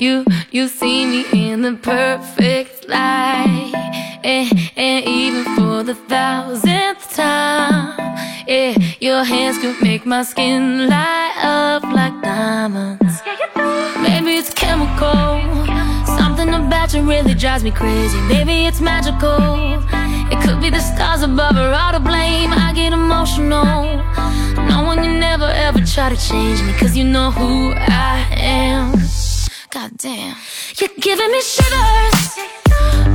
you, you see me in the perfect light. And, and even for the thousandth time, yeah, your hands could make my skin light up like diamonds. Maybe it's chemical. Something about you really drives me crazy. Maybe it's magical. It could be the stars above or all to blame. I get emotional. Knowing you never ever try to change me. Cause you know who I am. God damn. You're giving me shivers.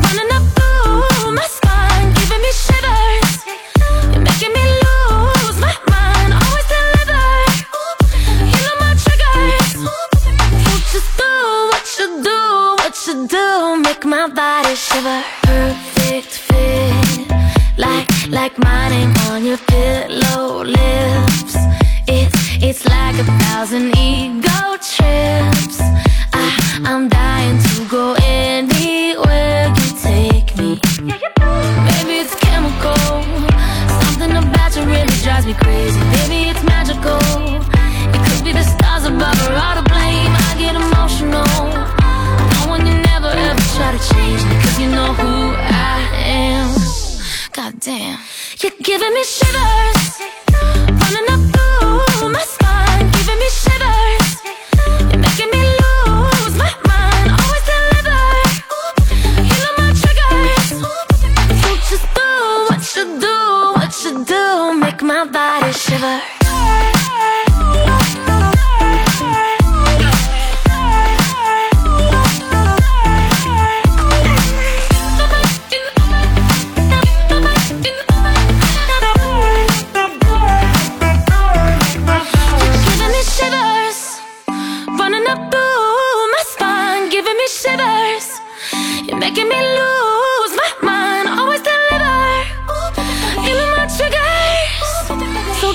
Running up through my spine. Giving me shivers. You're making me lose my mind. Always deliver. You know my triggers. So just do what you do, what you do. Make my body shiver. Perfect fit. Like, like my name on your pillow lips. It's, it's like a thousand ego trips. To go anywhere you take me. Maybe it's chemical. Something about you really drives me crazy. Maybe it's magical. It could be the stars above or all to blame. I get emotional. Knowing you never ever try to change me. Cause you know who I am. God damn. You're giving me shivers. Shiver. Running up through my spine, giving me shivers. You're making me lose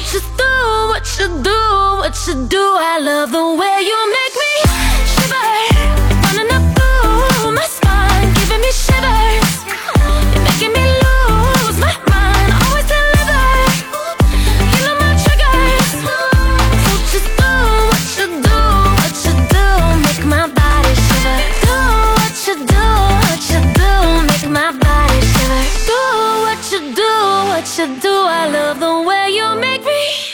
What you do what you do, what you do. I love the way you make me shiver. Running up through my spine, giving me shivers. You're making me lose my mind, always deliver. You know my triggers. What you do what you do, what you do. Make my body shiver. Do what you do, what you do. Make my body shiver. Do what you do. What you do, I love the way you make me